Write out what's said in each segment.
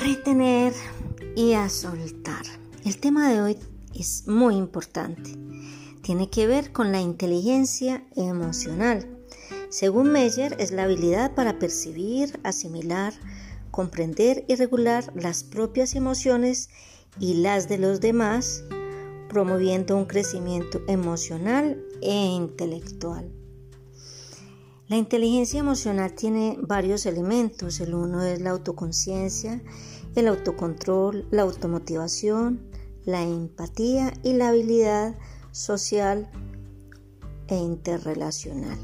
retener y a soltar. El tema de hoy es muy importante. Tiene que ver con la inteligencia emocional. Según Meyer, es la habilidad para percibir, asimilar, comprender y regular las propias emociones y las de los demás, promoviendo un crecimiento emocional e intelectual. La inteligencia emocional tiene varios elementos. El uno es la autoconciencia, el autocontrol, la automotivación, la empatía y la habilidad social e interrelacional.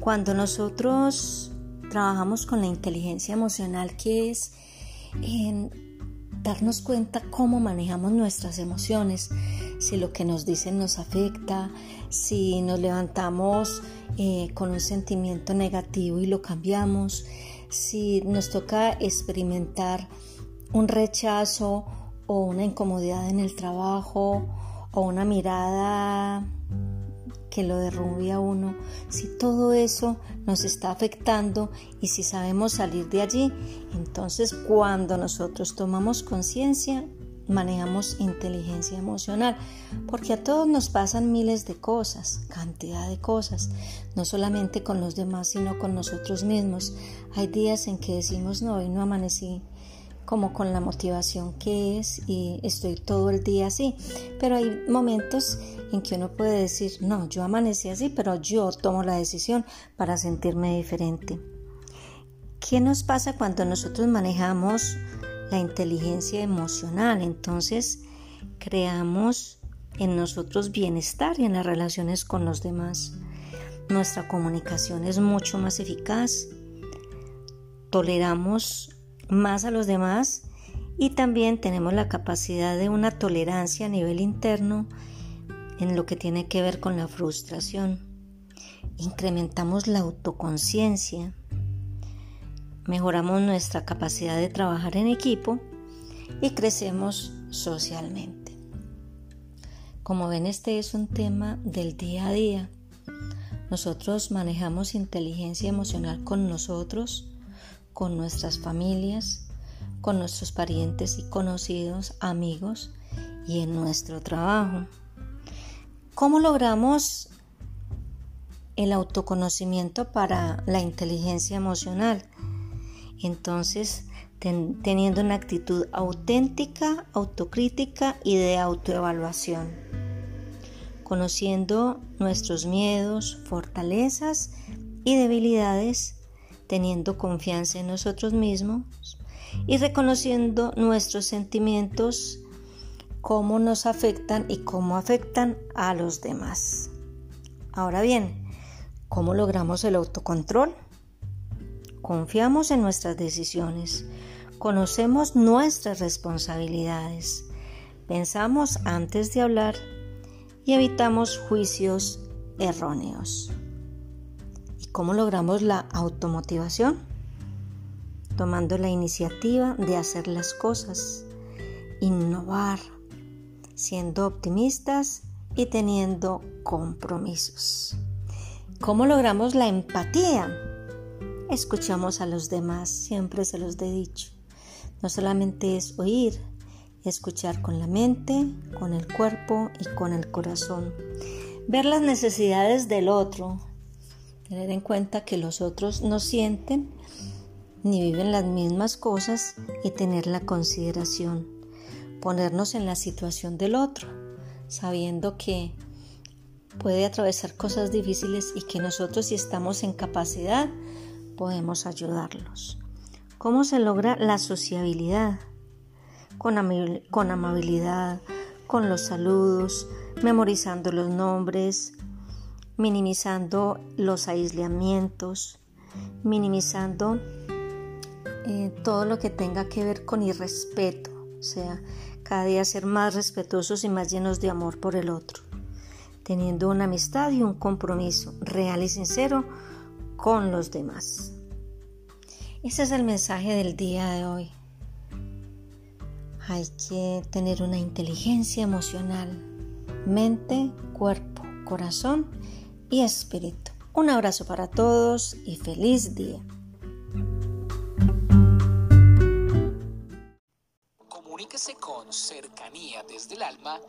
Cuando nosotros trabajamos con la inteligencia emocional, que es en darnos cuenta cómo manejamos nuestras emociones, si lo que nos dicen nos afecta, si nos levantamos eh, con un sentimiento negativo y lo cambiamos, si nos toca experimentar un rechazo o una incomodidad en el trabajo o una mirada que lo derrumbe a uno, si todo eso nos está afectando y si sabemos salir de allí, entonces cuando nosotros tomamos conciencia, manejamos inteligencia emocional, porque a todos nos pasan miles de cosas, cantidad de cosas, no solamente con los demás, sino con nosotros mismos. Hay días en que decimos, no, hoy no amanecí como con la motivación que es y estoy todo el día así. Pero hay momentos en que uno puede decir, no, yo amanecí así, pero yo tomo la decisión para sentirme diferente. ¿Qué nos pasa cuando nosotros manejamos la inteligencia emocional? Entonces creamos en nosotros bienestar y en las relaciones con los demás. Nuestra comunicación es mucho más eficaz. Toleramos más a los demás y también tenemos la capacidad de una tolerancia a nivel interno en lo que tiene que ver con la frustración. Incrementamos la autoconciencia, mejoramos nuestra capacidad de trabajar en equipo y crecemos socialmente. Como ven, este es un tema del día a día. Nosotros manejamos inteligencia emocional con nosotros, con nuestras familias, con nuestros parientes y conocidos, amigos y en nuestro trabajo. ¿Cómo logramos el autoconocimiento para la inteligencia emocional? Entonces, teniendo una actitud auténtica, autocrítica y de autoevaluación, conociendo nuestros miedos, fortalezas y debilidades teniendo confianza en nosotros mismos y reconociendo nuestros sentimientos, cómo nos afectan y cómo afectan a los demás. Ahora bien, ¿cómo logramos el autocontrol? Confiamos en nuestras decisiones, conocemos nuestras responsabilidades, pensamos antes de hablar y evitamos juicios erróneos. ¿Cómo logramos la automotivación? Tomando la iniciativa de hacer las cosas, innovar, siendo optimistas y teniendo compromisos. ¿Cómo logramos la empatía? Escuchamos a los demás, siempre se los he dicho. No solamente es oír, escuchar con la mente, con el cuerpo y con el corazón. Ver las necesidades del otro, Tener en cuenta que los otros no sienten ni viven las mismas cosas y tener la consideración. Ponernos en la situación del otro, sabiendo que puede atravesar cosas difíciles y que nosotros si estamos en capacidad podemos ayudarlos. ¿Cómo se logra la sociabilidad? Con, con amabilidad, con los saludos, memorizando los nombres, minimizando los aislamientos, minimizando eh, todo lo que tenga que ver con irrespeto, o sea, cada día ser más respetuosos y más llenos de amor por el otro, teniendo una amistad y un compromiso real y sincero con los demás. Ese es el mensaje del día de hoy. Hay que tener una inteligencia emocional, mente, cuerpo, corazón y espíritu. Un abrazo para todos y feliz día. Comuníquese con cercanía desde el alma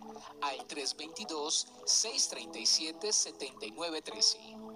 al 322-637-7913.